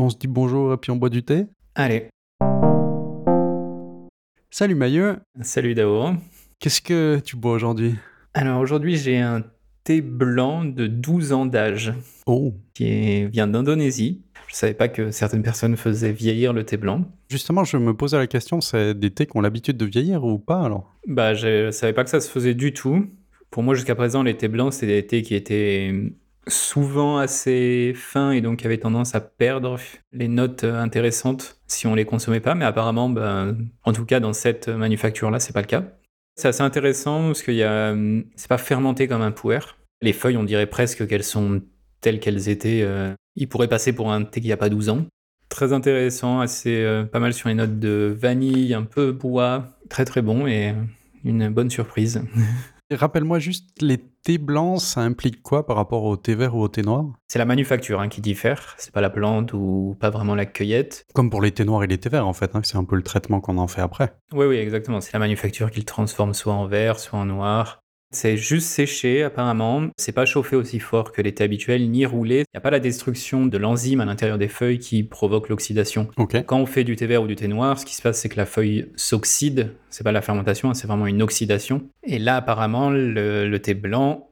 On se dit bonjour et puis on boit du thé Allez. Salut Maillot. Salut Dao. Qu'est-ce que tu bois aujourd'hui? Alors aujourd'hui j'ai un thé blanc de 12 ans d'âge. Oh. Qui vient d'Indonésie. Je savais pas que certaines personnes faisaient vieillir le thé blanc. Justement, je me posais la question, c'est des thés qui ont l'habitude de vieillir ou pas alors? Bah je savais pas que ça se faisait du tout. Pour moi jusqu'à présent les thés blancs c'est des thés qui étaient souvent assez fin et donc avait tendance à perdre les notes intéressantes si on les consommait pas. Mais apparemment, ben, en tout cas dans cette manufacture-là, c'est pas le cas. C'est assez intéressant parce que y c'est pas fermenté comme un puer. Les feuilles, on dirait presque qu'elles sont telles qu'elles étaient. Euh, il pourrait passer pour un thé qui a pas 12 ans. Très intéressant, assez euh, pas mal sur les notes de vanille, un peu bois, très très bon et une bonne surprise. Rappelle-moi juste, les thés blancs, ça implique quoi par rapport au thé vert ou au thé noir? C'est la manufacture hein, qui diffère, c'est pas la plante ou pas vraiment la cueillette. Comme pour les thés noirs et les thés verts en fait, hein, c'est un peu le traitement qu'on en fait après. Oui, oui, exactement. C'est la manufacture qui le transforme soit en vert, soit en noir. C'est juste séché apparemment, c'est pas chauffé aussi fort que l'été habituel, ni roulé. Il n'y a pas la destruction de l'enzyme à l'intérieur des feuilles qui provoque l'oxydation. Quand on fait du thé vert ou du thé noir, ce qui se passe c'est que la feuille s'oxyde, c'est pas la fermentation, c'est vraiment une oxydation. Et là apparemment le, thé blanc,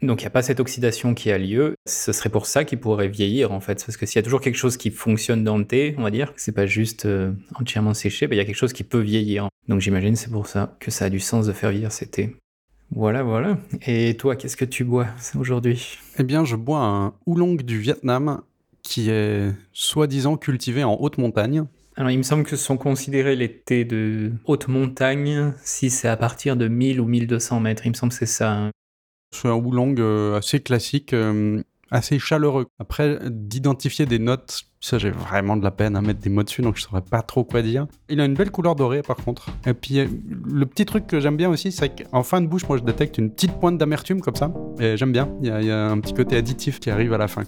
donc il n'y a pas cette oxydation qui a lieu. Ce serait pour ça qu'il pourrait vieillir en fait. Parce que s'il y a toujours quelque chose qui fonctionne dans le thé, on va dire, c'est pas juste euh, entièrement séché, ben, il y a quelque chose qui peut vieillir. Donc j'imagine c'est pour ça que ça a du sens de faire vieillir ces thés. Voilà, voilà. Et toi, qu'est-ce que tu bois aujourd'hui? Eh bien, je bois un oolong du Vietnam qui est soi-disant cultivé en haute montagne. Alors, il me semble que ce sont considérés les thés de haute montagne si c'est à partir de 1000 ou 1200 mètres. Il me semble que c'est ça. Hein. C'est un oolong euh, assez classique. Euh, assez chaleureux. Après, d'identifier des notes, ça j'ai vraiment de la peine à mettre des mots dessus, donc je saurais pas trop quoi dire. Il a une belle couleur dorée par contre. Et puis le petit truc que j'aime bien aussi, c'est qu'en fin de bouche, moi je détecte une petite pointe d'amertume comme ça. Et j'aime bien, il y, a un petit côté additif qui arrive à la fin.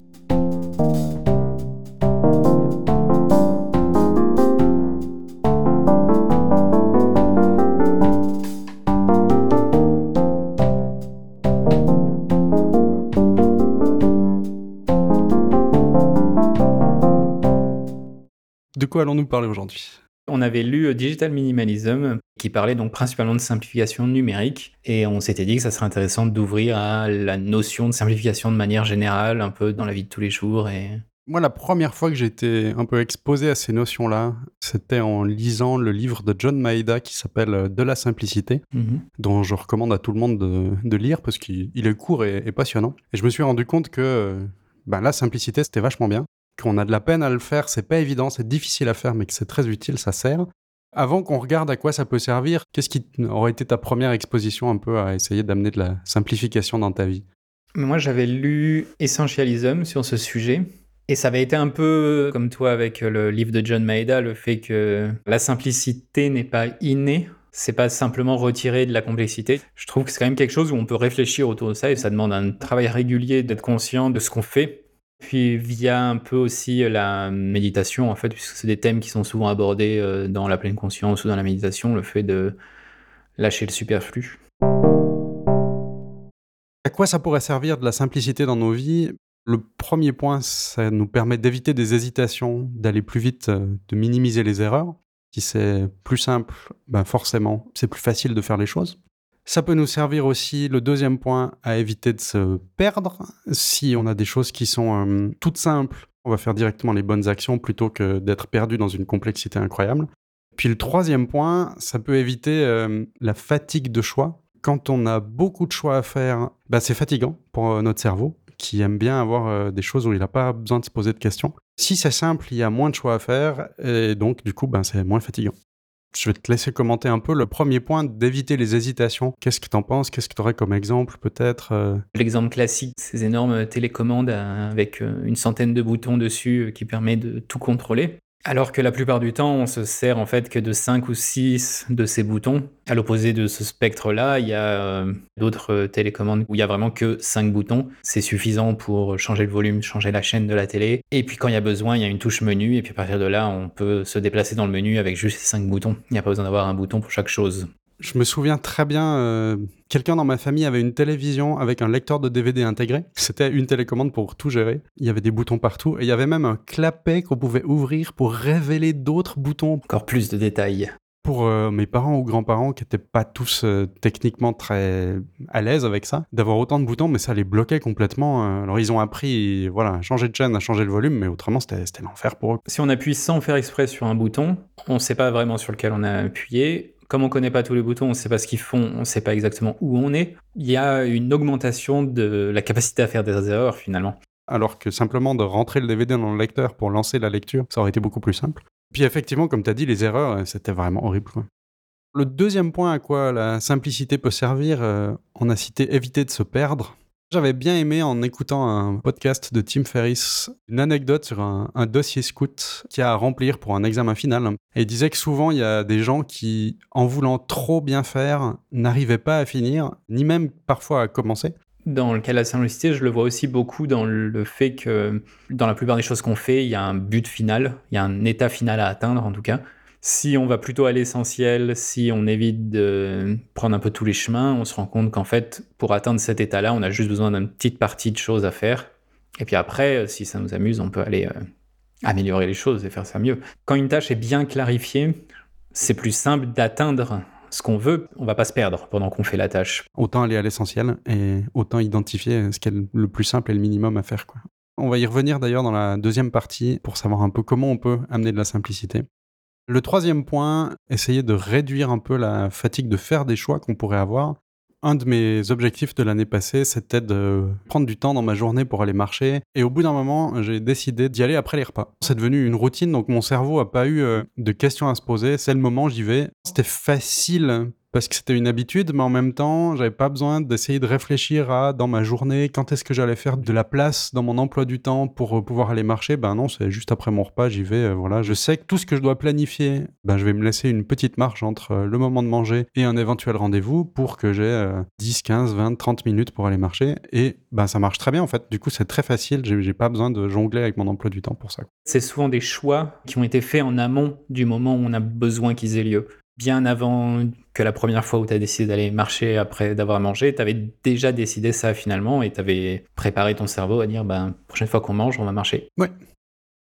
Quoi allons-nous parler aujourd'hui? On avait lu euh, Digital Minimalism qui parlait donc principalement de simplification numérique et on s'était dit que ça serait intéressant d'ouvrir à la notion de simplification de manière générale, un peu dans la vie de tous les jours. Et... Moi, la première fois que j'ai été un peu exposé à ces notions-là, c'était en lisant le livre de John Maeda qui s'appelle euh, De la simplicité, mhm. dont je recommande à tout le monde de, lire parce qu'il est court et, passionnant. Et je me suis rendu compte que euh, ben, la simplicité, c'était vachement bien qu'on a de la peine à le faire, c'est pas évident, c'est difficile à faire, mais que c'est très utile, ça sert. Avant qu'on regarde à quoi ça peut servir, qu'est-ce qui aurait été ta première exposition un peu à essayer d'amener de la simplification dans ta vie? Moi, j'avais lu Essentialism sur ce sujet. Et ça avait été un peu comme toi avec le livre de John Maeda, le fait que la simplicité n'est pas innée, c'est pas simplement retirer de la complexité. Je trouve que c'est quand même quelque chose où on peut réfléchir autour de ça et ça demande un travail régulier d'être conscient de ce qu'on fait puis via un peu aussi la méditation, en fait, puisque c'est des thèmes qui sont souvent abordés euh, dans la pleine conscience ou dans la méditation, le fait de lâcher le superflu. À quoi ça pourrait servir de la simplicité dans nos vies? Le premier point, ça nous permet d'éviter des hésitations, d'aller plus vite, euh, de minimiser les erreurs. Si c'est plus simple, ben forcément, c'est plus facile de faire les choses. Ça peut nous servir aussi, le deuxième point, à éviter de se perdre. Si on a des choses qui sont euh, toutes simples, on va faire directement les bonnes actions plutôt que d'être perdu dans une complexité incroyable. Puis le troisième point, ça peut éviter euh, la fatigue de choix. Quand on a beaucoup de choix à faire, bah, c'est fatigant pour euh, notre cerveau qui aime bien avoir des choses où il n'a pas besoin de se poser de questions. Si c'est simple, il y a moins de choix à faire et donc du coup, ben, c'est moins fatigant. Je vais te laisser commenter un peu le premier point d'éviter les hésitations. Qu'est-ce que tu en penses? Qu'est-ce que tu aurais comme exemple peut-être euh? L'exemple classique, ces énormes télécommandes avec euh, une centaine de boutons dessus euh, qui permet de tout contrôler. Alors que la plupart du temps, on se sert en fait que de 5 ou 6 de ces boutons. À l'opposé de ce spectre-là, il y a euh, d'autres télécommandes où il y a vraiment que 5 boutons. C'est suffisant pour changer le volume, changer la chaîne de la télé. Et puis quand il y a besoin, il y a une touche menu. Et puis à partir de là, on peut se déplacer dans le menu avec juste ces 5 boutons. Il n'y a pas besoin d'avoir un bouton pour chaque chose. Je me souviens très bien, euh, quelqu'un dans ma famille avait une télévision avec un lecteur de DVD intégré. C'était une télécommande pour tout gérer. Il y avait des boutons partout et il y avait même un clapet qu'on pouvait ouvrir pour révéler d'autres boutons. Encore plus de détails pour euh, mes parents ou grands-parents qui n'étaient pas tous euh, techniquement très à l'aise avec ça, d'avoir autant de boutons, mais ça les bloquait complètement. Euh. alors ils ont appris, voilà, à changer de chaîne, à changer le volume, mais autrement c'était l'enfer pour eux. Si on appuie sans faire exprès sur un bouton, on ne sait pas vraiment sur lequel on a appuyé. Comme on ne connaît pas tous les boutons, on ne sait pas ce qu'ils font, on ne sait pas exactement où on est. Il y a une augmentation de la capacité à faire des erreurs finalement alors que simplement de rentrer le DVD dans le lecteur pour lancer la lecture, ça aurait été beaucoup plus simple. Puis effectivement, comme tu as dit, les erreurs, euh, c'était vraiment horrible. Le deuxième point à quoi la simplicité peut servir, euh, on a cité éviter de se perdre. J'avais bien aimé en écoutant un podcast de Tim Ferriss une anecdote sur un, dossier scout qui a à remplir pour un examen final. Et il disait que souvent il y a des gens qui, en voulant trop bien faire, n'arrivaient pas à finir, ni même parfois à commencer. Dans le cas de la simplicité, je le vois aussi beaucoup dans le fait que dans la plupart des choses qu'on fait, il y a un but final, il y a un état final à atteindre en tout cas. Si on va plutôt à l'essentiel, si on évite de prendre un peu tous les chemins, on se rend compte qu'en fait, pour atteindre cet état-là, on a juste besoin d'une petite partie de choses à faire. Et puis après, si ça nous amuse, on peut aller euh, améliorer les choses et faire ça mieux. Quand une tâche est bien clarifiée, c'est plus simple d'atteindre ce qu'on veut, on va pas se perdre pendant qu'on fait la tâche. Autant aller à l'essentiel et autant identifier ce qui est le plus simple et le minimum à faire. On va y revenir d'ailleurs dans la deuxième partie pour savoir un peu comment on peut amener de la simplicité. Le troisième point, essayer de réduire un peu la fatigue de faire des choix qu'on pourrait avoir un de mes objectifs de l'année passée, c'était de prendre du temps dans ma journée pour aller marcher. Et au bout d'un moment, j'ai décidé d'y aller après les repas. C'est devenu une routine, donc mon cerveau n'a pas eu euh, de questions à se poser. C'est le moment, j'y vais. C'était facile parce que c'était une habitude, mais en même temps, j'avais pas besoin d'essayer de réfléchir à dans ma journée quand est-ce que j'allais faire de la place dans mon emploi du temps pour euh, pouvoir aller marcher? Ben non, c'est juste après mon repas, j'y vais. Euh, voilà, je sais que tout ce que je dois planifier, ben je vais me laisser une petite marge entre euh, le moment de manger et un éventuel rendez-vous pour que j'ai 10, 15, 20, 30 minutes pour aller marcher. Et ben ça marche très bien en fait. Du coup, c'est très facile. J'ai pas besoin de jongler avec mon emploi du temps pour ça. C'est souvent des choix qui ont été faits en amont du moment où on a besoin qu'ils aient lieu bien avant que la première fois où tu as décidé d'aller marcher après d'avoir mangé, tu avais déjà décidé ça finalement et tu avais préparé ton cerveau à dire ben, prochaine fois qu'on mange, on va marcher. Ouais.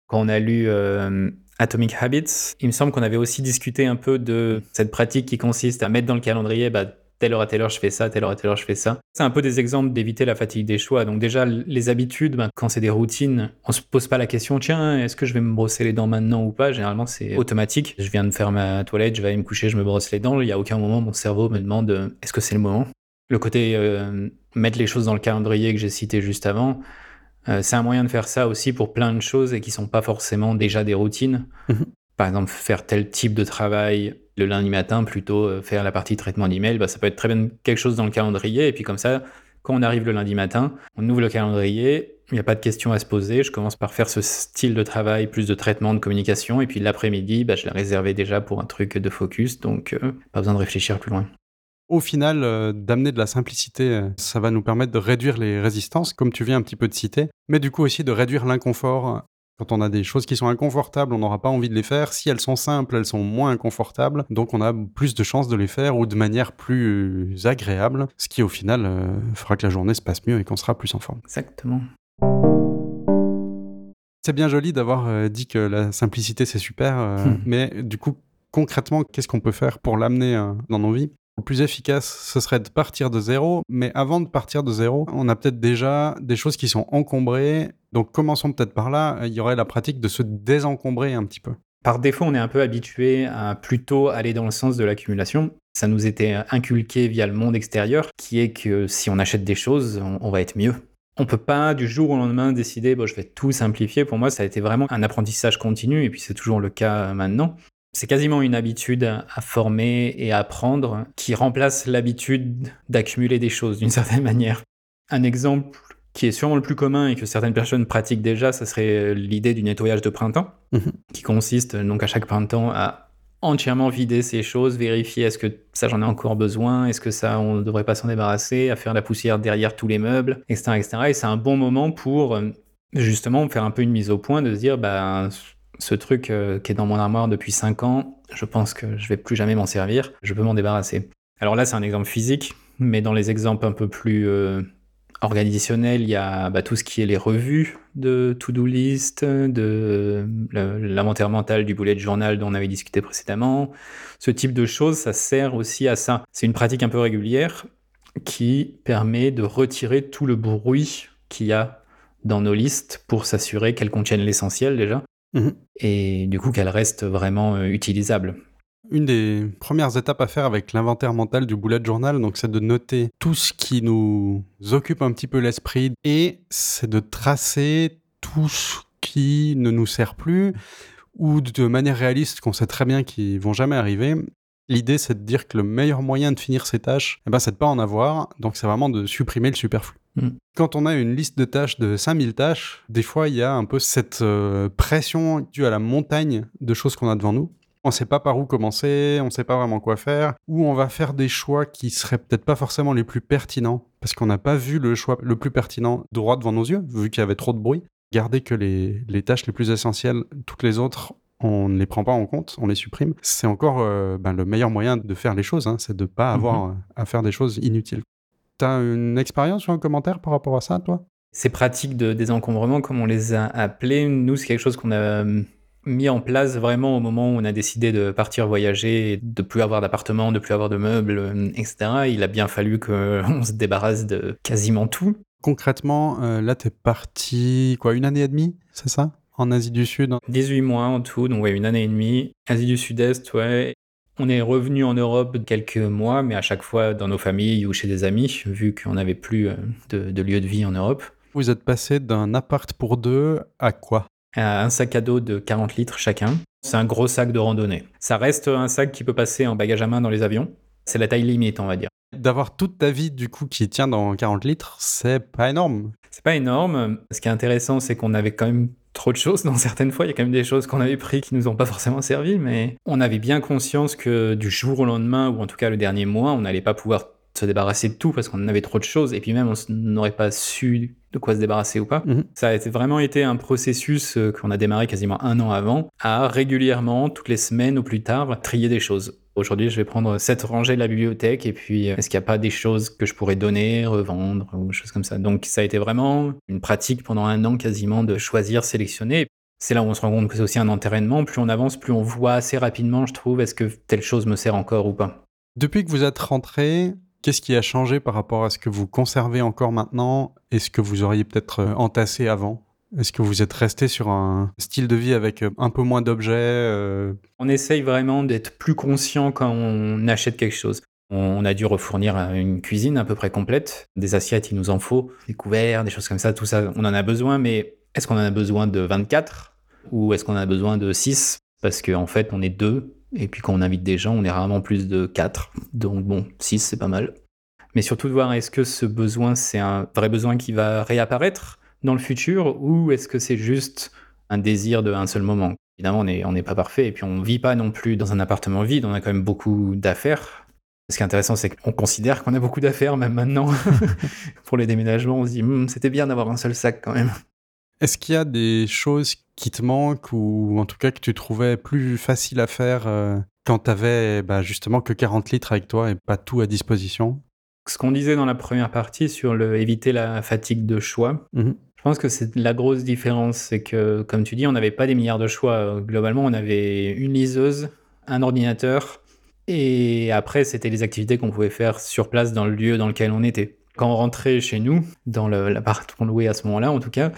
Quand on a lu euh, Atomic Habits, il me semble qu'on avait aussi discuté un peu de cette pratique qui consiste à mettre dans le calendrier bah, telle heure à telle heure je fais ça, telle heure à telle heure je fais ça. C'est un peu des exemples d'éviter la fatigue des choix. Donc déjà, les habitudes, ben, quand c'est des routines, on se pose pas la question, tiens, est-ce que je vais me brosser les dents maintenant ou pas? Généralement, c'est automatique. Je viens de faire ma toilette, je vais aller me coucher, je me brosse les dents. Il n'y a aucun moment, mon cerveau me demande, euh, est-ce que c'est le moment? Le côté euh, mettre les choses dans le calendrier que j'ai cité juste avant, euh, c'est un moyen de faire ça aussi pour plein de choses et qui sont pas forcément déjà des routines. Par exemple, faire tel type de travail le lundi matin plutôt euh, faire la partie traitement d'email, bah, ça peut être très bien quelque chose dans le calendrier. Et puis comme ça, quand on arrive le lundi matin, on ouvre le calendrier, il n'y a pas de questions à se poser. Je commence par faire ce style de travail, plus de traitement, de communication. Et puis l'après-midi, bah, je l'ai réservé déjà pour un truc de focus. Donc euh, pas besoin de réfléchir plus loin. Au final, euh, d'amener de la simplicité, ça va nous permettre de réduire les résistances, comme tu viens un petit peu de citer, mais du coup aussi de réduire l'inconfort quand on a des choses qui sont inconfortables, on n'aura pas envie de les faire. Si elles sont simples, elles sont moins inconfortables. Donc on a plus de chances de les faire ou de manière plus agréable, ce qui au final euh, fera que la journée se passe mieux et qu'on sera plus en forme. Exactement. C'est bien joli d'avoir euh, dit que la simplicité c'est super, euh, hmm. mais du coup concrètement, qu'est-ce qu'on peut faire pour l'amener dans nos vies? Plus efficace, ce serait de partir de zéro, mais avant de partir de zéro, on a peut-être déjà des choses qui sont encombrées. Donc commençons peut-être par là, il y aurait la pratique de se désencombrer un petit peu. Par défaut, on est un peu habitué à plutôt aller dans le sens de l'accumulation. Ça nous était inculqué via le monde extérieur, qui est que si on achète des choses, on, va être mieux. On peut pas du jour au lendemain décider, bon, je vais tout simplifier. Pour moi, ça a été vraiment un apprentissage continu, et puis c'est toujours le cas maintenant. C'est quasiment une habitude à former et à apprendre qui remplace l'habitude d'accumuler des choses d'une certaine manière. Un exemple qui est sûrement le plus commun et que certaines personnes pratiquent déjà, ça serait l'idée du nettoyage de printemps, mhm. qui consiste donc à chaque printemps à entièrement vider ces choses, vérifier est-ce que ça j'en ai encore besoin, est-ce que ça on ne devrait pas s'en débarrasser, à faire la poussière derrière tous les meubles, etc. etc. Et c'est un bon moment pour euh, justement faire un peu une mise au point, de se dire bah ce truc euh, qui est dans mon armoire depuis 5 ans, je pense que je vais plus jamais m'en servir, je peux m'en débarrasser. Alors là, c'est un exemple physique, mais dans les exemples un peu plus euh, organisationnels, il y a bah, tout ce qui est les revues de to-do list, de l'inventaire mental du bullet journal dont on avait discuté précédemment. Ce type de choses, ça sert aussi à ça. C'est une pratique un peu régulière qui permet de retirer tout le bruit qu'il y a dans nos listes pour s'assurer qu'elles contiennent l'essentiel déjà, mhm. Et du coup qu'elles restent vraiment euh, utilisables. Une des premières étapes à faire avec l'inventaire mental du bullet journal, donc c'est de noter tout ce qui nous occupe un petit peu l'esprit et c'est de tracer tout ce qui ne nous sert plus ou de manière réaliste qu'on sait très bien qu'ils vont jamais arriver L'idée, c'est de dire que le meilleur moyen de finir ces tâches, eh ben, c'est de pas en avoir. Donc, c'est vraiment de supprimer le superflu. Mm. Quand on a une liste de tâches de 5000 tâches, des fois, il y a un peu cette euh, pression due à la montagne de choses qu'on a devant nous. On ne sait pas par où commencer, on ne sait pas vraiment quoi faire, ou on va faire des choix qui seraient peut-être pas forcément les plus pertinents, parce qu'on n'a pas vu le choix le plus pertinent droit devant nos yeux, vu qu'il y avait trop de bruit. Garder que les, les tâches les plus essentielles, toutes les autres, on ne les prend pas en compte, on les supprime, c'est encore euh, ben, le meilleur moyen de faire les choses, hein, c'est de ne pas avoir mhm. à faire des choses inutiles. Tu as une expérience ou un commentaire par rapport à ça, toi? Ces pratiques de désencombrement, comme on les a appelées, nous, c'est quelque chose qu'on a hum, mis en place vraiment au moment où on a décidé de partir voyager, de plus avoir d'appartement, de plus avoir de meubles, hum, etc. Il a bien fallu qu'on se débarrasse de quasiment tout. Concrètement, euh, là, tu es parti, quoi, une année et demie, c'est ça? En Asie du Sud 18 mois en tout, donc ouais, une année et demie. Asie du Sud-Est, ouais. On est revenu en Europe quelques mois, mais à chaque fois dans nos familles ou chez des amis, vu qu'on n'avait plus euh, de, de, lieu de vie en Europe. Vous êtes passé d'un appart pour deux à quoi? À un sac à dos de 40 litres chacun. C'est un gros sac de randonnée. Ça reste un sac qui peut passer en bagage à main dans les avions. C'est la taille limite, on va dire. D'avoir toute ta vie, du coup, qui tient dans 40 litres, c'est pas énorme. C'est pas énorme. Ce qui est intéressant, c'est qu'on avait quand même trop de choses dans certaines fois. Il y a quand même des choses qu'on avait pris qui nous ont pas forcément servi, mais on avait bien conscience que du jour au lendemain, ou en tout cas le dernier mois, on n'allait pas pouvoir se débarrasser de tout parce qu'on en avait trop de choses et puis même on n'aurait pas su de quoi se débarrasser ou pas. Mhm. Ça a été, vraiment été un processus euh, qu'on a démarré quasiment un an avant à régulièrement, toutes les semaines ou plus tard, trier des choses. Aujourd'hui, je vais prendre cette rangée de la bibliothèque et puis euh, est-ce qu'il n'y a pas des choses que je pourrais donner, revendre ou choses comme ça? Donc ça a été vraiment une pratique pendant un an quasiment de choisir, sélectionner. C'est là où on se rend compte que c'est aussi un entraînement. Plus on avance, plus on voit assez rapidement, je trouve, est-ce que telle chose me sert encore ou pas. Depuis que vous êtes rentré, qu'est-ce qui a changé par rapport à ce que vous conservez encore maintenant et ce que vous auriez peut-être euh, entassé avant? Est-ce que vous êtes resté sur un style de vie avec euh, un peu moins d'objets euh? On essaye vraiment d'être plus conscient quand on achète quelque chose. On a dû refournir une cuisine à peu près complète. Des assiettes, il nous en faut. Des couverts, des choses comme ça, tout ça, on en a besoin. Mais est-ce qu'on en a besoin de 24 ou est-ce qu'on en a besoin de 6 Parce qu'en fait, on est deux. Et puis quand on invite des gens, on est rarement plus de 4. Donc bon, 6, c'est pas mal. Mais surtout de voir est-ce que ce besoin, c'est un vrai besoin qui va réapparaître? Dans le futur ou est-ce que c'est juste un désir de un seul moment? Évidemment, on n'est on pas parfait et puis on vit pas non plus dans un appartement vide, on a quand même beaucoup d'affaires. Ce qui est intéressant, c'est qu'on considère qu'on a beaucoup d'affaires, même maintenant. Pour les déménagements, on se dit, hmm, c'était bien d'avoir un seul sac quand même. Est-ce qu'il y a des choses qui te manquent ou en tout cas que tu trouvais plus facile à faire euh, quand tu avais bah, justement que 40 litres avec toi et pas tout à disposition? Ce qu'on disait dans la première partie sur le éviter la fatigue de choix, mmh je pense que c'est la grosse différence, c'est que, comme tu dis, on n'avait pas des milliards de choix. Globalement, on avait une liseuse, un ordinateur, et après, c'était les activités qu'on pouvait faire sur place dans le lieu dans lequel on était. Quand on rentrait chez nous, dans l'appart qu'on louait à ce moment-là, en tout cas,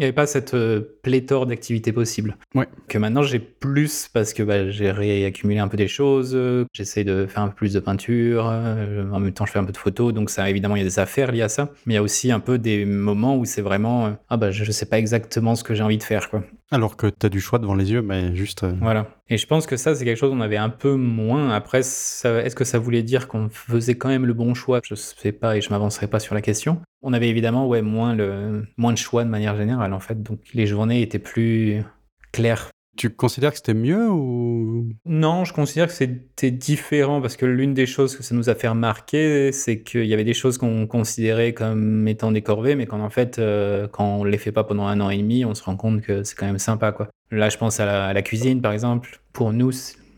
il n'y avait pas cette euh, pléthore d'activités possibles. Ouais. Que maintenant j'ai plus parce que bah, j'ai réaccumulé un peu des choses, j'essaie de faire un peu plus de peinture, euh, en même temps je fais un peu de photos, donc ça évidemment il y a des affaires liées à ça, mais il y a aussi un peu des moments où c'est vraiment euh, ah bah je ne sais pas exactement ce que j'ai envie de faire quoi. Alors que tu as du choix devant les yeux, mais juste. Voilà. Et je pense que ça, c'est quelque chose qu'on avait un peu moins. Après, est-ce que ça voulait dire qu'on faisait quand même le bon choix? Je ne sais pas et je m'avancerai pas sur la question. On avait évidemment ouais, moins, le, moins de choix de manière générale, en fait. Donc les journées étaient plus claires. Tu considères que c'était mieux ou? Non, je considère que c'était différent parce que l'une des choses que ça nous a fait remarquer, c'est qu'il y avait des choses qu'on considérait comme étant des corvées, mais qu'en en fait, euh, quand on les fait pas pendant un an et demi, on se rend compte que c'est quand même sympa, quoi. Là, je pense à la, cuisine, par exemple. Pour nous,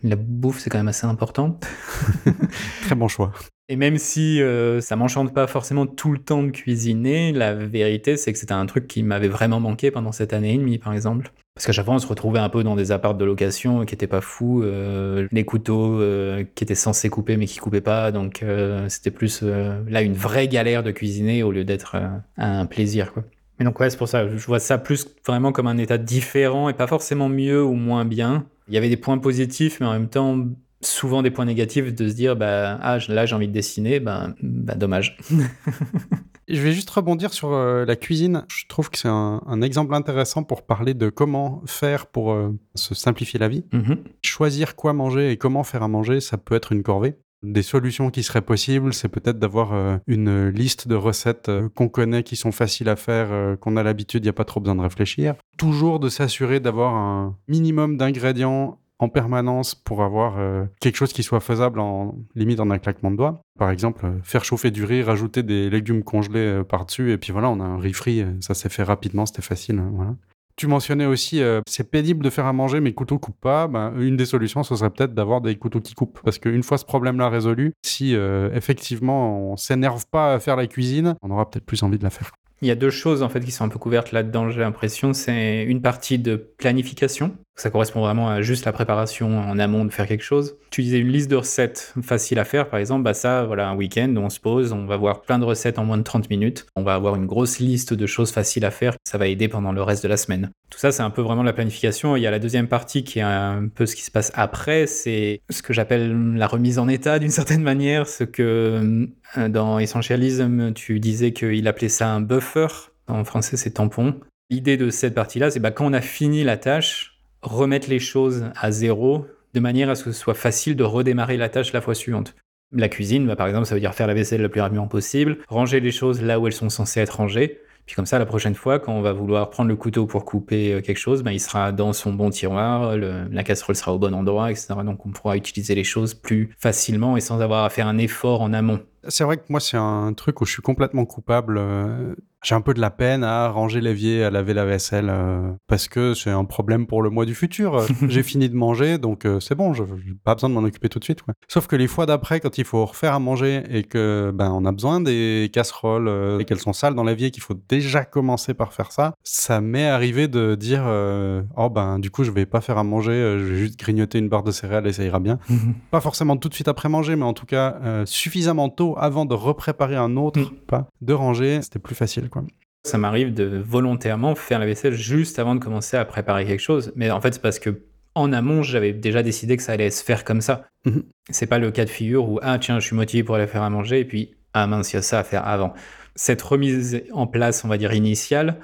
La bouffe, c'est quand même assez important. Très bon choix. Et même si euh, ça m'enchante pas forcément tout le temps de cuisiner, la vérité c'est que c'était un truc qui m'avait vraiment manqué pendant cette année et demie par exemple. Parce qu'à chaque fois on se retrouvait un peu dans des apparts de location qui étaient pas fous, euh, les couteaux euh, qui étaient censés couper mais qui coupaient pas, donc c'était plus là une vraie galère de cuisiner au lieu d'être un plaisir quoi. Mais donc ouais c'est pour ça, je vois ça plus vraiment comme un état différent et pas forcément mieux ou moins bien. Il y avait des points positifs mais en même temps souvent des points négatifs de se dire bah ah là j'ai envie de dessiner bah, bah dommage. Je vais juste rebondir sur euh, la cuisine. Je trouve que c'est un, exemple intéressant pour parler de comment faire pour euh, se simplifier la vie. Mm-hmm. choisir quoi manger et comment faire à manger ça peut être une corvée des solutions qui seraient possibles, c'est peut-être d'avoir euh, une liste de recettes qu'on connaît, qui sont faciles à faire, qu'on a l'habitude, il n'y a pas trop besoin de réfléchir. Toujours de s'assurer d'avoir un minimum d'ingrédients en permanence pour avoir euh, quelque chose qui soit faisable en limite en un claquement de doigts. Par exemple, euh, faire chauffer du riz, rajouter des légumes congelés euh, par-dessus, et puis voilà, on a un riz frit. Ça s'est fait rapidement, c'était facile. Hein. Tu mentionnais aussi, c'est pénible de faire à manger, mais couteaux coupent pas. Ben, une des solutions, ce serait peut-être d'avoir des couteaux qui coupent. Parce qu'une fois ce problème-là résolu, si effectivement on s'énerve pas à faire la cuisine, on aura peut-être plus envie de la faire. Il y a deux choses en fait qui sont un peu couvertes là-dedans, j'ai l'impression. C'est une partie de planification, ça correspond vraiment à juste la préparation en amont de faire quelque chose. Tu disais une liste de recettes facile à faire, par exemple, bah ça, voilà, un week-end, on se pose, on va voir plein de recettes en moins de 30 minutes. On va avoir une grosse liste de choses faciles à faire. Ça va aider pendant le reste de la semaine. Tout ça, c'est un peu vraiment la planification. Il y a la deuxième partie qui est un peu ce qui se passe après. C'est ce que j'appelle la remise en état d'une certaine manière. Ce que euh, dans Essentialism, tu disais qu'il appelait ça un buffer. En français, c'est tampon. L'idée de cette partie-là, c'est bah, quand on a fini la tâche, remettre les choses à zéro de manière à ce que ce soit facile de redémarrer la tâche la fois suivante. La cuisine, bah, par exemple, ça veut dire faire la vaisselle le plus rapidement possible, ranger les choses là où elles sont censées être rangées. Puis comme ça, la prochaine fois, quand on va vouloir prendre le couteau pour couper euh, quelque chose, bah, il sera dans son bon tiroir, la casserole sera au bon endroit, etc. Donc on pourra utiliser les choses plus facilement et sans avoir à faire un effort en amont. C'est vrai que moi, c'est un truc où je suis complètement coupable. Euh, j'ai un peu de la peine à ranger l'évier, à laver la vaisselle, euh, parce que c'est un problème pour le mois du futur. j'ai fini de manger, donc euh, c'est bon, je n'ai pas besoin de m'en occuper tout de suite. Sauf que les fois d'après, quand il faut refaire à manger et que ben on a besoin des casseroles et qu'elles sont sales dans l'évier, qu'il faut déjà commencer par faire ça, ça m'est arrivé de dire oh ben du coup je vais pas faire à manger, je vais juste grignoter une barre de céréales et ça ira bien. pas forcément tout de suite après manger, mais en tout cas suffisamment tôt avant de repréparer un autre mm. pas, de ranger, c'était plus facile. Ça m'arrive de volontairement faire la vaisselle juste avant de commencer à préparer quelque chose. Mais en fait, c'est parce que en amont, j'avais déjà décidé que ça allait se faire comme ça. Mhm. C'est pas le cas de figure où, ah tiens, je suis motivé pour aller faire à manger, et puis, ah mince, il y a ça à faire avant. Cette remise en place, on va dire, initiale,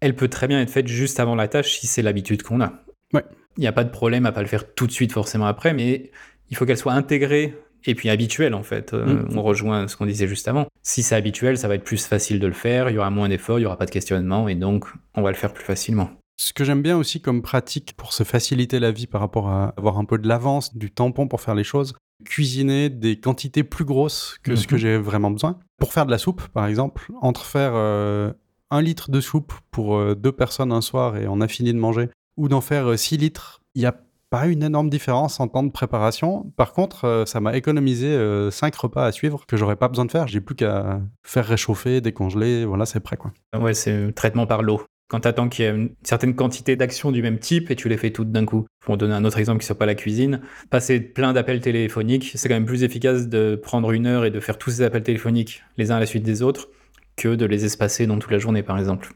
elle peut très bien être faite juste avant la tâche si c'est l'habitude qu'on a. Il n'y a pas de problème à pas le faire tout de suite forcément après, mais il faut qu'elle soit intégrée et puis habituel en fait. Euh, mm. On rejoint ce qu'on disait juste avant. Si c'est habituel, ça va être plus facile de le faire, il y aura moins d'efforts, il n'y aura pas de questionnement et donc on va le faire plus facilement. Ce que j'aime bien aussi comme pratique pour se faciliter la vie par rapport à avoir un peu de l'avance, du tampon pour faire les choses, cuisiner des quantités plus grosses que ce que mm-hmm. j'ai vraiment besoin. Pour faire de la soupe, par exemple, entre faire euh, un litre de soupe pour euh, deux personnes un soir et on a fini de manger, ou d'en faire 6 litres, il y a pas une énorme différence en temps de préparation. Par contre, euh, ça m'a économisé 5 euh, repas à suivre que j'aurais pas besoin de faire. J'ai plus qu'à faire réchauffer, décongeler, voilà, c'est prêt quoi. Ouais, c'est traitement par l'eau. Quand tu attends qu'il y ait une certaine quantité d'actions du même type et tu les fais toutes d'un coup. Pour donner un autre exemple qui soit pas la cuisine, passer plein d'appels téléphoniques, c'est quand même plus efficace de prendre une heure et de faire tous ces appels téléphoniques les uns à la suite des autres que de les espacer dans toute la journée par exemple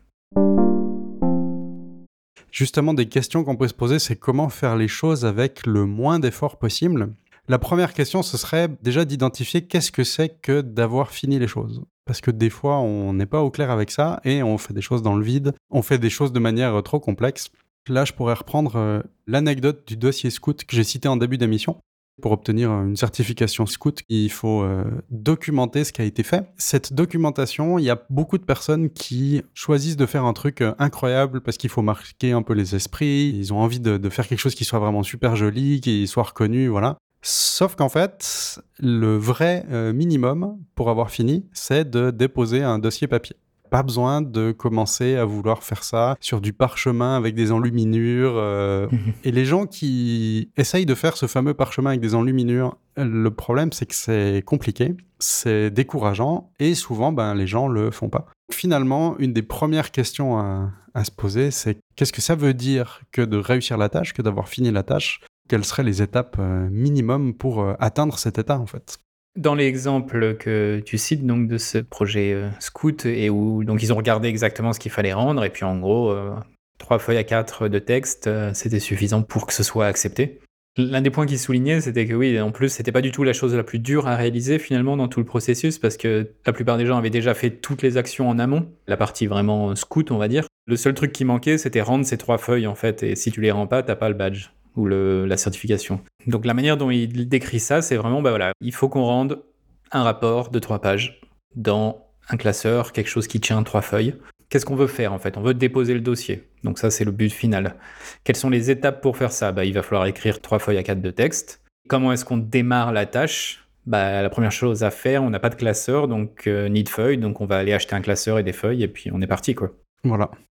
justement des questions qu'on peut se poser, c'est comment faire les choses avec le moins d'efforts possible. La première question, ce serait déjà d'identifier qu'est-ce que c'est que d'avoir fini les choses. Parce que des fois, on n'est pas au clair avec ça et on fait des choses dans le vide, on fait des choses de manière trop complexe. Là, je pourrais reprendre euh, l'anecdote du dossier scout que j'ai cité en début d'émission. Pour obtenir une certification scout, il faut euh, documenter ce qui a été fait. Cette documentation, il y a beaucoup de personnes qui choisissent de faire un truc euh, incroyable parce qu'il faut marquer un peu les esprits. Ils ont envie de, faire quelque chose qui soit vraiment super joli, qui soit reconnu, voilà. Sauf qu'en fait, le vrai euh, minimum pour avoir fini, c'est de déposer un dossier papier. Pas besoin de commencer à vouloir faire ça sur du parchemin avec des enluminures. Euh. et les gens qui essayent de faire ce fameux parchemin avec des enluminures, le problème c'est que c'est compliqué, c'est décourageant et souvent ben, les gens le font pas. Finalement, une des premières questions à, se poser, c'est qu'est-ce que ça veut dire que de réussir la tâche, que d'avoir fini la tâche? Quelles seraient les étapes euh, minimum pour euh, atteindre cet état en fait? Dans l'exemple que tu cites donc de ce projet euh, Scout et où donc ils ont regardé exactement ce qu'il fallait rendre et puis en gros euh, trois feuilles à quatre de texte euh, c'était suffisant pour que ce soit accepté. L'un des points qu'ils soulignaient c'était que oui en plus c'était pas du tout la chose la plus dure à réaliser finalement dans tout le processus parce que la plupart des gens avaient déjà fait toutes les actions en amont, la partie vraiment Scout on va dire. Le seul truc qui manquait c'était rendre ces trois feuilles en fait et si tu les rends pas t'as pas le badge ou la certification. Donc la manière dont il décrit ça, c'est vraiment, bah voilà, il faut qu'on rende un rapport de trois pages dans un classeur, quelque chose qui tient trois feuilles. Qu'est-ce qu'on veut faire en fait? On veut déposer le dossier. Donc ça, c'est le but final. Quelles sont les étapes pour faire ça? Bah, Il va falloir écrire trois feuilles à quatre de texte. Comment est-ce qu'on démarre la tâche? Bah, La première chose à faire, on n'a pas de classeur, donc euh, ni de feuilles, donc on va aller acheter un classeur et des feuilles, et puis on est parti.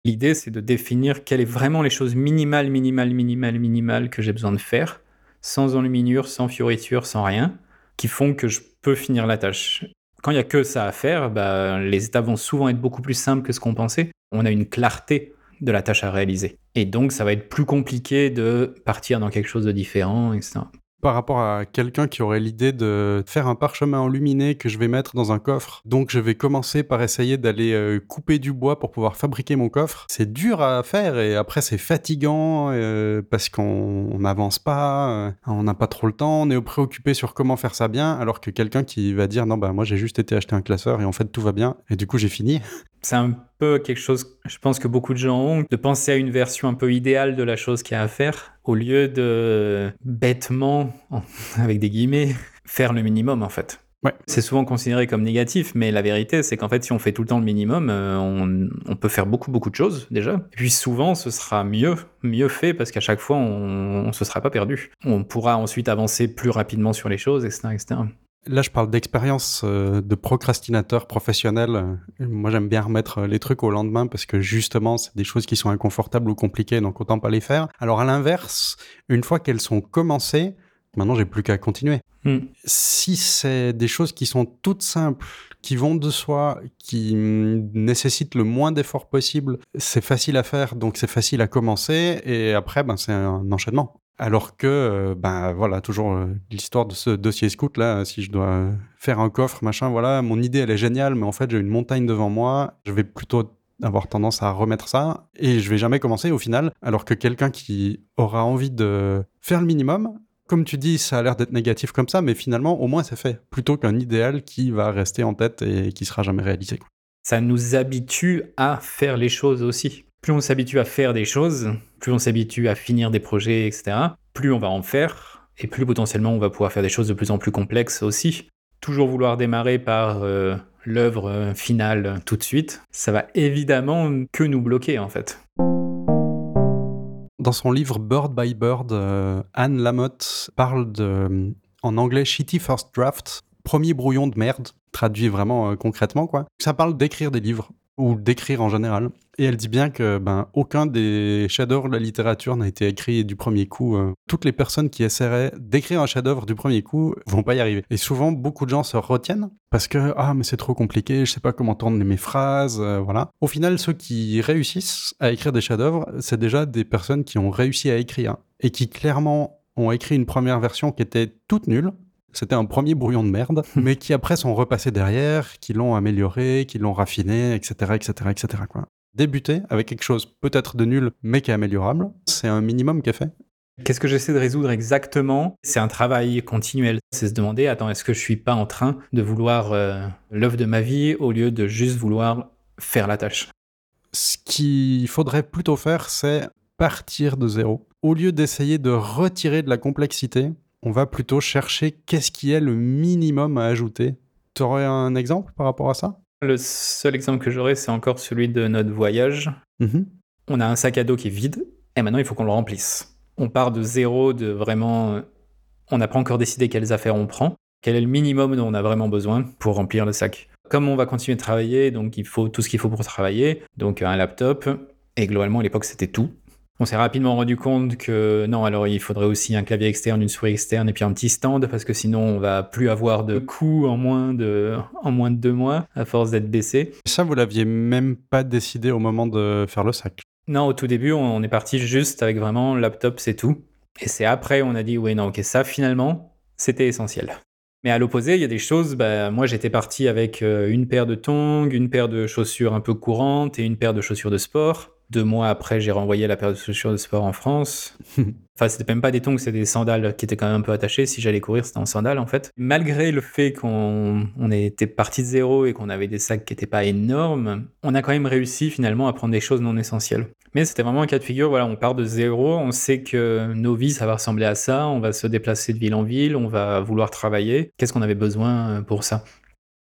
L'idée, c'est de définir quelles sont vraiment les choses minimales, minimales, minimales, minimales que j'ai besoin de faire, sans enluminure, sans fioriture, sans rien, qui font que je peux finir la tâche. Quand il n'y a que ça à faire, bah, les étapes vont souvent être beaucoup plus simples que ce qu'on pensait. On a une clarté de la tâche à réaliser. Et donc, ça va être plus compliqué de partir dans quelque chose de différent, etc par rapport à quelqu'un qui aurait l'idée de faire un parchemin enluminé que je vais mettre dans un coffre. Donc je vais commencer par essayer d'aller euh, couper du bois pour pouvoir fabriquer mon coffre. C'est dur à faire et après c'est fatigant euh, parce qu'on n'avance pas, euh, on n'a pas trop le temps, on est préoccupé sur comment faire ça bien alors que quelqu'un qui va dire non bah moi j'ai juste été acheter un classeur et en fait tout va bien et du coup j'ai fini. C'est un peu quelque chose, je pense que beaucoup de gens ont, de penser à une version un peu idéale de la chose qu'il y a à faire, au lieu de bêtement, avec des guillemets, faire le minimum en fait. Ouais. C'est souvent considéré comme négatif, mais la vérité, c'est qu'en fait, si on fait tout le temps le minimum, euh, on, peut faire beaucoup, beaucoup de choses déjà. Et puis souvent, ce sera mieux, mieux fait, parce qu'à chaque fois, on ne se sera pas perdu. On pourra ensuite avancer plus rapidement sur les choses, etc. etc. Là, je parle d'expérience euh, de procrastinateur professionnel. Moi, j'aime bien remettre les trucs au lendemain parce que justement, c'est des choses qui sont inconfortables ou compliquées, donc autant pas les faire. Alors, à l'inverse, une fois qu'elles sont commencées, maintenant, j'ai plus qu'à continuer. Hmm. Si c'est des choses qui sont toutes simples, qui vont de soi, qui nécessitent le moins d'efforts possible, c'est facile à faire, donc c'est facile à commencer, et après, ben, c'est un enchaînement. Alors que, euh, ben voilà, toujours euh, l'histoire de ce dossier scout là, si je dois faire un coffre, machin, voilà, mon idée elle est géniale, mais en fait j'ai une montagne devant moi, je vais plutôt avoir tendance à remettre ça et je vais jamais commencer au final. Alors que quelqu'un qui aura envie de faire le minimum, comme tu dis, ça a l'air d'être négatif comme ça, mais finalement au moins c'est fait, plutôt qu'un idéal qui va rester en tête et qui sera jamais réalisé. Ça nous habitue à faire les choses aussi plus on s'habitue à faire des choses, plus on s'habitue à finir des projets, etc., plus on va en faire, et plus potentiellement on va pouvoir faire des choses de plus en plus complexes aussi. Toujours vouloir démarrer par euh, l'œuvre euh, finale tout de suite, ça va évidemment que nous bloquer en fait. Dans son livre Bird by Bird, euh, Anne Lamotte parle de, en anglais, Shitty First Draft, premier brouillon de merde, traduit vraiment concrètement quoi. Ça parle d'écrire des livres ou d'écrire en général. Et elle dit bien que ben, aucun des chefs-d'œuvre de la littérature n'a été écrit du premier coup. Euh. Toutes les personnes qui essaieraient d'écrire un chef-d'œuvre du premier coup vont pas y arriver. Et souvent, beaucoup de gens se retiennent parce que ah mais c'est trop compliqué, je sais pas comment tourner mes phrases, euh, voilà. Au final, ceux qui réussissent à écrire des chefs-d'œuvre, c'est déjà des personnes qui ont réussi à écrire et qui clairement ont écrit une première version qui était toute nulle, c'était un premier brouillon de merde, mais qui après sont repassés derrière, qui l'ont amélioré, qui l'ont raffiné, etc., etc., etc. Quoi. Débuter avec quelque chose peut-être de nul, mais qui est améliorable, c'est un minimum qui est fait. Qu'est-ce que j'essaie de résoudre exactement? C'est un travail continuel. C'est se demander, attends, est-ce que je suis pas en train de vouloir euh, l'œuvre de ma vie au lieu de juste vouloir faire la tâche? Ce qu'il faudrait plutôt faire, c'est partir de zéro. Au lieu d'essayer de retirer de la complexité, on va plutôt chercher qu'est-ce qui est le minimum à ajouter. Tu aurais un exemple par rapport à ça? Le seul exemple que j'aurais, c'est encore celui de notre voyage. Mhm. On a un sac à dos qui est vide, et maintenant il faut qu'on le remplisse. On part de zéro, de vraiment... On n'a pas encore décidé quelles affaires on prend. Quel est le minimum dont on a vraiment besoin pour remplir le sac? Comme on va continuer de travailler, donc il faut tout ce qu'il faut pour travailler, donc un laptop, et globalement à l'époque c'était tout. On s'est rapidement rendu compte que non, alors il faudrait aussi un clavier externe, une souris externe et puis un petit stand parce que sinon on va plus avoir de coûts en moins de, en moins de deux mois à force d'être baissé. Ça, vous l'aviez même pas décidé au moment de faire le sac. Non, au tout début, on est parti juste avec vraiment laptop, c'est tout. Et c'est après, on a dit, oui, non, ok, ça finalement, c'était essentiel. Mais à l'opposé, il y a des choses, bah, moi j'étais parti avec euh, une paire de tongs, une paire de chaussures un peu courantes et une paire de chaussures de sport. Deux mois après, j'ai renvoyé la paire de chaussures de sport en France. enfin, c'était même pas des tongs, c'était des sandales qui étaient quand même un peu attachées. Si j'allais courir, c'était en sandales en fait. Malgré le fait qu'on on était parti de zéro et qu'on avait des sacs qui n'étaient pas énormes, on a quand même réussi finalement à prendre des choses non essentielles. Mais c'était vraiment un cas de figure, voilà, on part de zéro, on sait que nos vies, ça va ressembler à ça, on va se déplacer de ville en ville, on va vouloir travailler. Qu'est-ce qu'on avait besoin pour ça?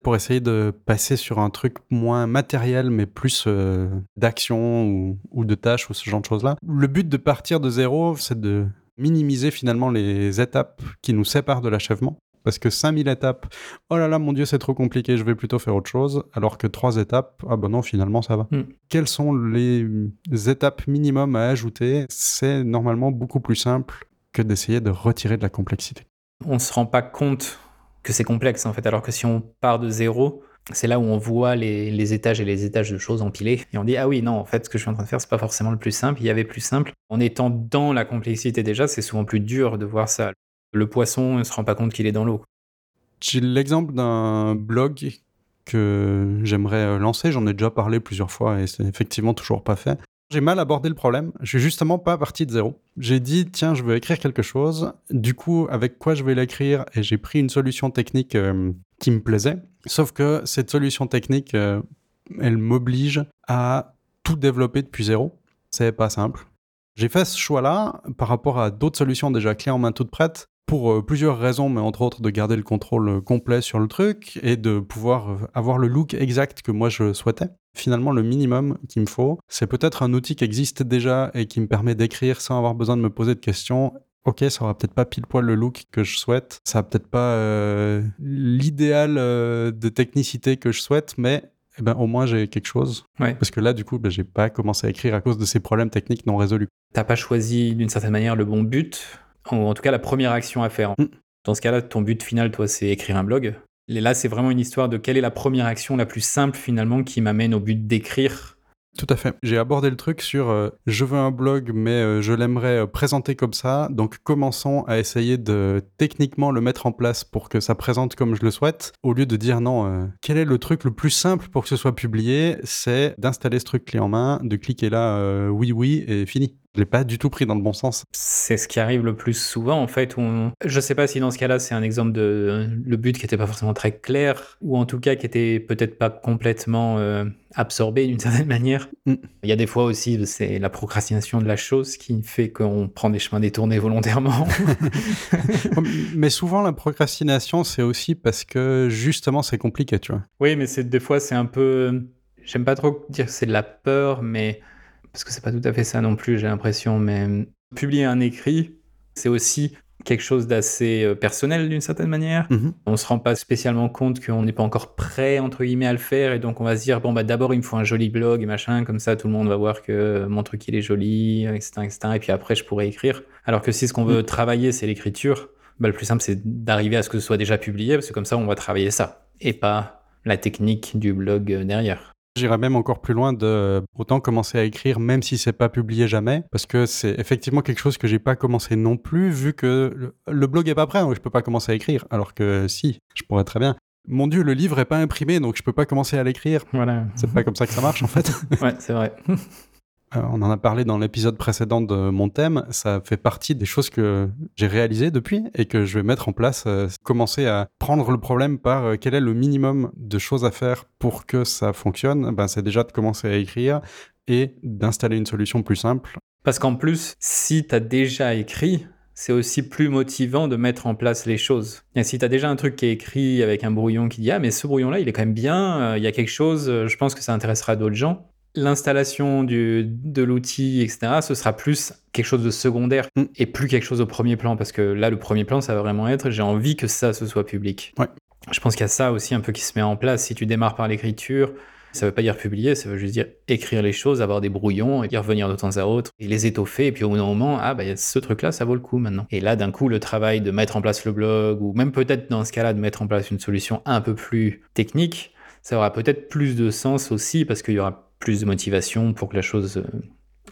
Pour essayer de passer sur un truc moins matériel, mais plus euh, d'action ou, de tâches ou ce genre de choses-là. Le but de partir de zéro, c'est de minimiser finalement les étapes qui nous séparent de l'achèvement. Parce que 5000 étapes, oh là là, mon Dieu, c'est trop compliqué, je vais plutôt faire autre chose. Alors que 3 étapes, ah ben non, finalement, ça va. Hmm. Quelles sont les étapes minimum à ajouter? C'est normalement beaucoup plus simple que d'essayer de retirer de la complexité. On ne se rend pas compte que c'est complexe en fait. Alors que si on part de zéro, c'est là où on voit les, étages et les étages de choses empilés et on dit ah oui non en fait ce que je suis en train de faire c'est pas forcément le plus simple. Il y avait plus simple. En étant dans la complexité déjà, c'est souvent plus dur de voir ça. Le poisson ne se rend pas compte qu'il est dans l'eau. J'ai l'exemple d'un blog que j'aimerais lancer. J'en ai déjà parlé plusieurs fois et c'est effectivement toujours pas fait. J'ai mal abordé le problème. Je suis justement pas parti de zéro. J'ai dit, tiens, je veux écrire quelque chose. Du coup, avec quoi je vais l'écrire? Et j'ai pris une solution technique euh, qui me plaisait. Sauf que cette solution technique, euh, elle m'oblige à tout développer depuis zéro. C'est pas simple. J'ai fait ce choix-là par rapport à d'autres solutions déjà clés en main toutes prêtes pour euh, plusieurs raisons, mais entre autres de garder le contrôle complet sur le truc et de pouvoir avoir le look exact que moi je souhaitais finalement le minimum qu'il me faut. C'est peut-être un outil qui existe déjà et qui me permet d'écrire sans avoir besoin de me poser de questions. Ok, ça aura peut-être pas pile poil le look que je souhaite, ça a peut-être pas euh, l'idéal euh, de technicité que je souhaite, mais eh ben, au moins j'ai quelque chose. Parce que là, du coup, ben, j'ai pas commencé à écrire à cause de ces problèmes techniques non résolus. T'as pas choisi d'une certaine manière le bon but, ou en tout cas la première action à faire. Mm. Dans ce cas-là, ton but final, toi, c'est écrire un blog. Et là, c'est vraiment une histoire de quelle est la première action la plus simple finalement qui m'amène au but d'écrire. Tout à fait. J'ai abordé le truc sur euh, je veux un blog, mais euh, je l'aimerais euh, présenter comme ça. Donc commençons à essayer de techniquement le mettre en place pour que ça présente comme je le souhaite, au lieu de dire non, quel est le truc le plus simple pour que ce soit publié C'est d'installer ce truc clé en main, de cliquer là, oui, oui, et fini. Je l'ai pas du tout pris dans le bon sens. C'est ce qui arrive le plus souvent en fait. Où on... Je sais pas si dans ce cas-là c'est un exemple de le but qui n'était pas forcément très clair ou en tout cas qui était peut-être pas complètement euh, absorbé d'une certaine manière. Mm. Il y a des fois aussi c'est la procrastination de la chose qui fait qu'on prend des chemins détournés volontairement. mais souvent la procrastination c'est aussi parce que justement c'est compliqué, tu vois. Oui, mais c'est des fois c'est un peu j'aime pas trop dire que c'est de la peur mais parce que c'est pas tout à fait ça non plus, j'ai l'impression, mais publier un écrit, c'est aussi quelque chose d'assez euh, personnel d'une certaine manière. On mhm. On se rend pas spécialement compte qu'on n'est pas encore prêt entre guillemets à le faire et donc on va se dire bon bah d'abord il me faut un joli blog et machin comme ça tout le monde va voir que mon truc il est joli etc etc et puis après je pourrais écrire. Alors que si ce qu'on veut mhm. travailler c'est l'écriture, bah, le plus simple c'est d'arriver à ce que ce soit déjà publié parce que comme ça on va travailler ça et pas la technique du blog euh, derrière. J'irais même encore plus loin de autant commencer à écrire même si c'est pas publié jamais parce que c'est effectivement quelque chose que j'ai pas commencé non plus vu que le, blog est pas prêt donc je peux pas commencer à écrire alors que si je pourrais très bien. Mon dieu le livre est pas imprimé donc je peux pas commencer à l'écrire. Voilà. C'est pas comme ça que ça marche en fait. Ouais c'est vrai on en a parlé dans l'épisode précédent de mon thème, ça fait partie des choses que j'ai réalisées depuis et que je vais mettre en place, euh, commencer à prendre le problème par euh, quel est le minimum de choses à faire pour que ça fonctionne, ben, c'est déjà de commencer à écrire et d'installer une solution plus simple. Parce qu'en plus, si tu as déjà écrit, c'est aussi plus motivant de mettre en place les choses. Si tu as déjà un truc qui est écrit avec un brouillon qui dit Ah, mais ce brouillon-là, il est quand même bien, il y a quelque chose, je pense que ça intéressera d'autres gens, l'installation de l'outil, etc., ce sera plus quelque chose de secondaire mm. et plus quelque chose au premier plan. Parce que là, le premier plan, ça va vraiment être j'ai envie que ça, ce soit public. Je pense qu'il y a ça aussi un peu qui se met en place. Si tu démarres par l'écriture, ça veut pas dire publier, ça veut juste dire écrire les choses, avoir des brouillons, et y revenir de temps à autre, et les étoffer, et puis au bout d'un moment, ah bah ce truc-là, ça vaut le coup maintenant. Et là, d'un coup, le travail de mettre en place le blog, ou même peut-être dans ce cas-là, de mettre en place une solution un peu plus technique, ça aura peut-être plus de sens aussi, parce qu'il y aura plus de motivation pour que la chose euh,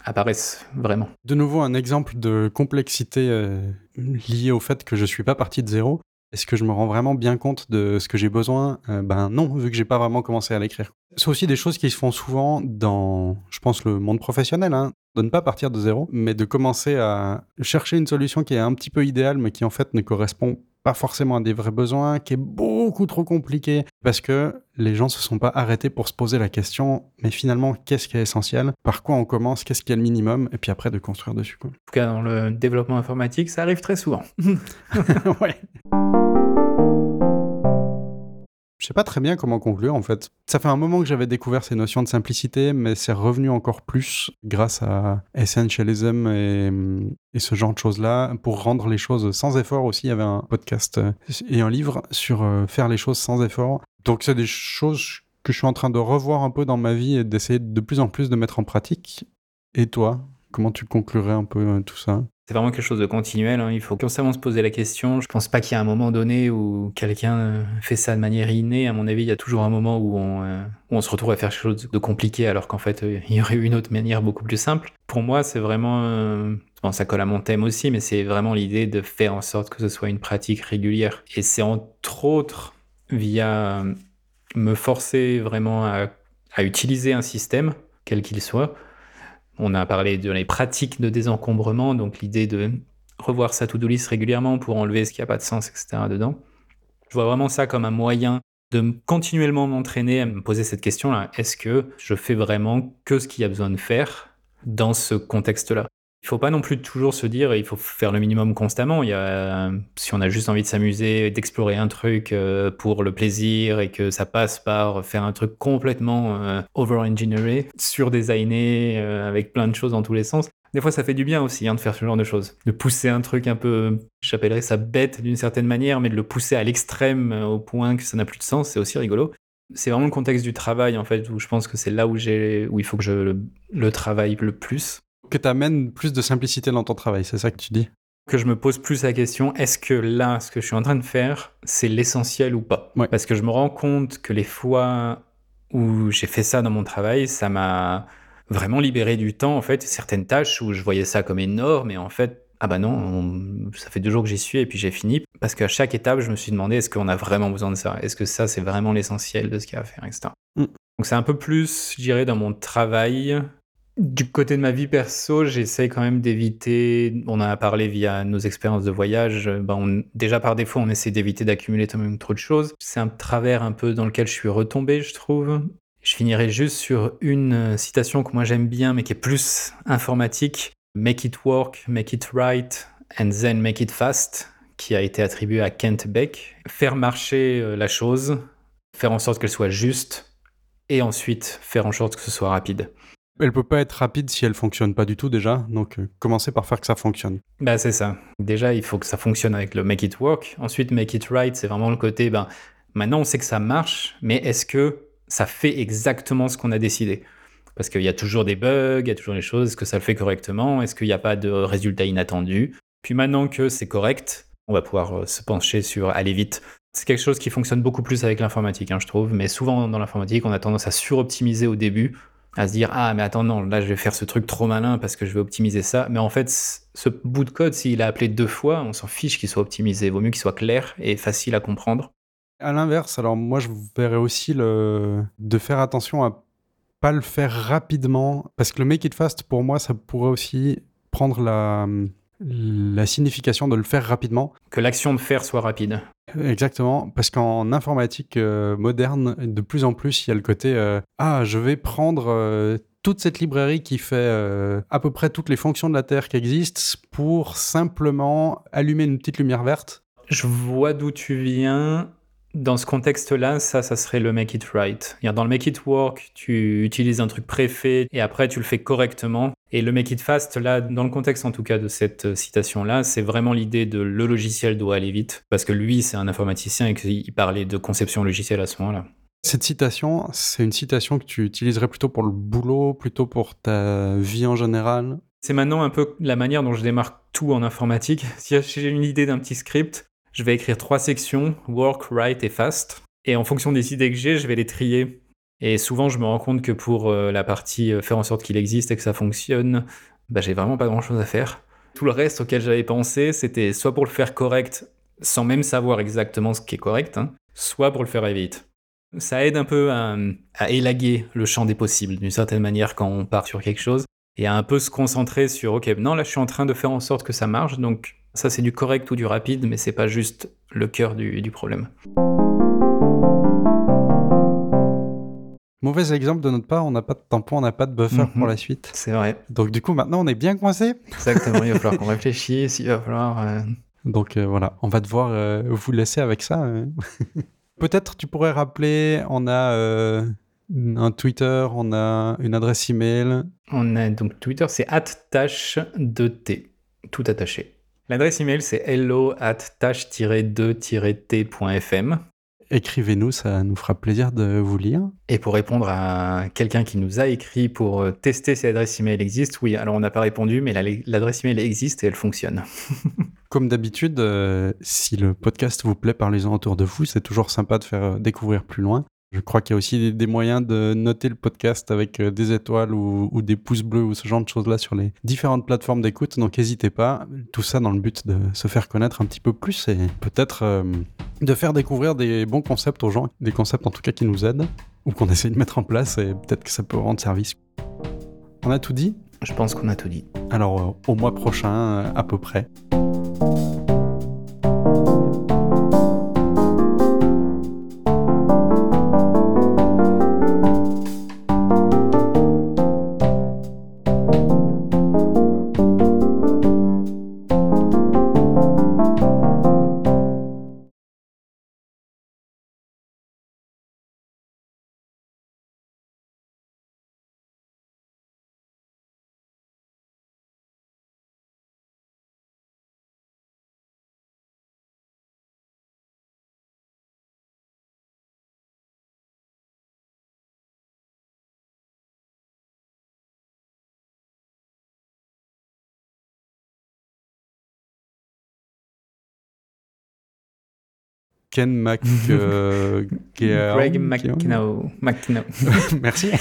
apparaisse vraiment. De nouveau, un exemple de complexité euh, liée au fait que je suis pas parti de zéro. Est-ce que je me rends vraiment bien compte de ce que j'ai besoin? Euh, Ben non, vu que j'ai pas vraiment commencé à l'écrire. C'est aussi des choses qui se font souvent dans, je pense, le monde professionnel, hein, de ne pas partir de zéro, mais de commencer à chercher une solution qui est un petit peu idéale, mais qui en fait ne correspond pas forcément à des vrais besoins, qui est beaucoup trop compliqué, parce que les gens se sont pas arrêtés pour se poser la question, mais finalement, qu'est-ce qui est essentiel? Par quoi on commence? Qu'est-ce qui est le minimum? Et puis après, de construire dessus. Quoi. En tout cas, dans le développement informatique, ça arrive très souvent. ouais. Pas très bien comment conclure en fait. Ça fait un moment que j'avais découvert ces notions de simplicité, mais c'est revenu encore plus grâce à Essentialism et, et ce genre de choses-là pour rendre les choses sans effort aussi. Il y avait un podcast euh, et un livre sur euh, faire les choses sans effort. Donc c'est des choses que je suis en train de revoir un peu dans ma vie et d'essayer de plus en plus de mettre en pratique. Et toi, comment tu conclurais un peu euh, tout ça? C'est vraiment quelque chose de continuel. Hein. Il faut constamment se poser la question. Je pense pas qu'il y a un moment donné où quelqu'un euh, fait ça de manière innée. À mon avis, il y a toujours un moment où on, euh, se retrouve à faire quelque chose de compliqué alors qu'en fait, euh, il y aurait une autre manière beaucoup plus simple. Pour moi, c'est vraiment... Bon, ça colle à mon thème aussi, mais c'est vraiment l'idée de faire en sorte que ce soit une pratique régulière. Et c'est entre autres via me forcer vraiment à utiliser un système, quel qu'il soit, on a parlé de les pratiques de désencombrement, donc l'idée de revoir sa to-do list régulièrement pour enlever ce qui n'a pas de sens, etc. dedans. Je vois vraiment ça comme un moyen de continuellement m'entraîner à me poser cette question-là. Est-ce que je fais vraiment que ce qu'il y a besoin de faire dans ce contexte-là? Il faut pas non plus toujours se dire il faut faire le minimum constamment. Si on a juste envie de s'amuser, d'explorer un truc euh, pour le plaisir et que ça passe par faire un truc complètement euh, over-engineeré, sur-designé, euh, avec plein de choses dans tous les sens. Des fois, ça fait du bien aussi hein, de faire ce genre de choses. De pousser un truc un peu, j'appellerais ça bête d'une certaine manière, mais de le pousser à l'extrême au point que ça n'a plus de sens, c'est aussi rigolo. C'est vraiment le contexte du travail, en fait, où je pense que c'est là où, où il faut que je le travaille le plus que tu amènes plus de simplicité dans ton travail, c'est ça que tu dis? Que je me pose plus la question, est-ce que là, ce que je suis en train de faire, c'est l'essentiel ou pas? Parce que je me rends compte que les fois où j'ai fait ça dans mon travail, ça m'a vraiment libéré du temps, en fait, certaines tâches où je voyais ça comme énorme, et en fait, ah bah non, ça fait deux jours que j'y suis et puis j'ai fini. Parce qu'à chaque étape, je me suis demandé, est-ce qu'on a vraiment besoin de ça? Est-ce que ça, c'est vraiment l'essentiel de ce qu'il y a à faire, etc. Mm. Donc c'est un peu plus, je dirais, dans mon travail, du côté de ma vie perso, j'essaie quand même d'éviter, on en a parlé via nos expériences de voyage, ben déjà par défaut on essaie d'éviter d'accumuler trop de choses. C'est un travers un peu dans lequel je suis retombé, je trouve. Je finirai juste sur une citation que moi j'aime bien, mais qui est plus informatique. Make it work, make it right, and then make it fast, qui a été attribuée à Kent Beck. Faire marcher euh, la chose, faire en sorte qu'elle soit juste, et ensuite faire en sorte que ce soit rapide. Elle peut pas être rapide si elle fonctionne pas du tout déjà, donc euh, commencez par faire que ça fonctionne. Bah c'est ça. Déjà, il faut que ça fonctionne avec le make it work. Ensuite, make it right, c'est vraiment le côté, ben maintenant on sait que ça marche, mais est-ce que ça fait exactement ce qu'on a décidé? Parce qu'il y a toujours des bugs, il y a toujours des choses. Est-ce que ça le fait correctement? Est-ce qu'il n'y a pas de résultats inattendus Puis maintenant que c'est correct, on va pouvoir euh, se pencher sur aller vite. C'est quelque chose qui fonctionne beaucoup plus avec l'informatique, hein, je trouve. Mais souvent dans l'informatique, on a tendance à suroptimiser au début à se dire ah mais attends non là je vais faire ce truc trop malin parce que je vais optimiser ça. Mais en fait ce bout de code s'il a appelé deux fois on s'en fiche qu'il soit optimisé. Vaut mieux qu'il soit clair et facile à comprendre. À l'inverse alors moi je verrais aussi le de faire attention à pas le faire rapidement parce que le make it fast pour moi ça pourrait aussi prendre la la signification de le faire rapidement. Que l'action de faire soit rapide. Exactement, parce qu'en informatique euh, moderne, de plus en plus, il y a le côté euh, Ah, je vais prendre euh, toute cette librairie qui fait à peu près toutes les fonctions de la Terre qui existent pour simplement allumer une petite lumière verte. Je vois d'où tu viens. Dans ce contexte-là, ça, ça serait le make it right. Dans le make it work, tu utilises un truc préfet et après tu le fais correctement. Et le make it fast, là, dans le contexte en tout cas de cette euh, citation-là, c'est vraiment l'idée de le logiciel doit aller vite. Parce que lui, c'est un informaticien et qu'il parlait de conception logicielle à ce moment-là. Cette citation, c'est une citation que tu utiliserais plutôt pour le boulot, plutôt pour ta vie en général? C'est maintenant un peu la manière dont je démarre tout en informatique. Si j'ai une idée d'un petit script, je vais écrire trois sections, work, write et fast. Et en fonction des idées que j'ai, je vais les trier. Et souvent, je me rends compte que pour euh, la partie euh, faire en sorte qu'il existe et que ça fonctionne, bah, j'ai vraiment pas grand chose à faire. Tout le reste auquel j'avais pensé, c'était soit pour le faire correct, sans même savoir exactement ce qui est correct, hein, soit pour le faire vite. Ça aide un peu à, à élaguer le champ des possibles, d'une certaine manière, quand on part sur quelque chose, et à un peu se concentrer sur, ok, non, là je suis en train de faire en sorte que ça marche, donc ça, c'est du correct ou du rapide, mais c'est pas juste le cœur du, problème. Mauvais exemple de notre part, on n'a pas de tampon, on n'a pas de buffer pour mhm. la suite. C'est vrai. Donc du coup, maintenant, on est bien coincé. Exactement, il va falloir qu'on réfléchisse, il va falloir... Euh, Donc euh, voilà, on va devoir euh, vous laisser avec ça. Hein. Peut-être tu pourrais rappeler, on a un Twitter, on a une adresse email. On a donc Twitter, c'est @tâche2t, tout attaché. L'adresse email, c'est hello at tâche-2-t.fm. Écrivez-nous, ça nous fera plaisir de vous lire. Et pour répondre à quelqu'un qui nous a écrit pour euh, tester si l'adresse email existe, oui, alors on n'a pas répondu, mais l'adresse email existe et elle fonctionne. Comme d'habitude, euh, si le podcast vous plaît, parlez-en autour de vous. C'est toujours sympa de faire euh, découvrir plus loin. Je crois qu'il y a aussi des moyens de noter le podcast avec euh, des étoiles ou, des pouces bleus ou ce genre de choses-là sur les différentes plateformes d'écoute. Donc n'hésitez pas. Tout ça dans le but de se faire connaître un petit peu plus et peut-être euh, de faire découvrir des bons concepts aux gens, des concepts en tout cas qui nous aident ou qu'on essaie de mettre en place et peut-être que ça peut rendre service. On a tout dit? Je pense qu'on a tout dit. Alors euh, au mois prochain à peu près. Ken Mac... Euh, Greg McKenna. Merci.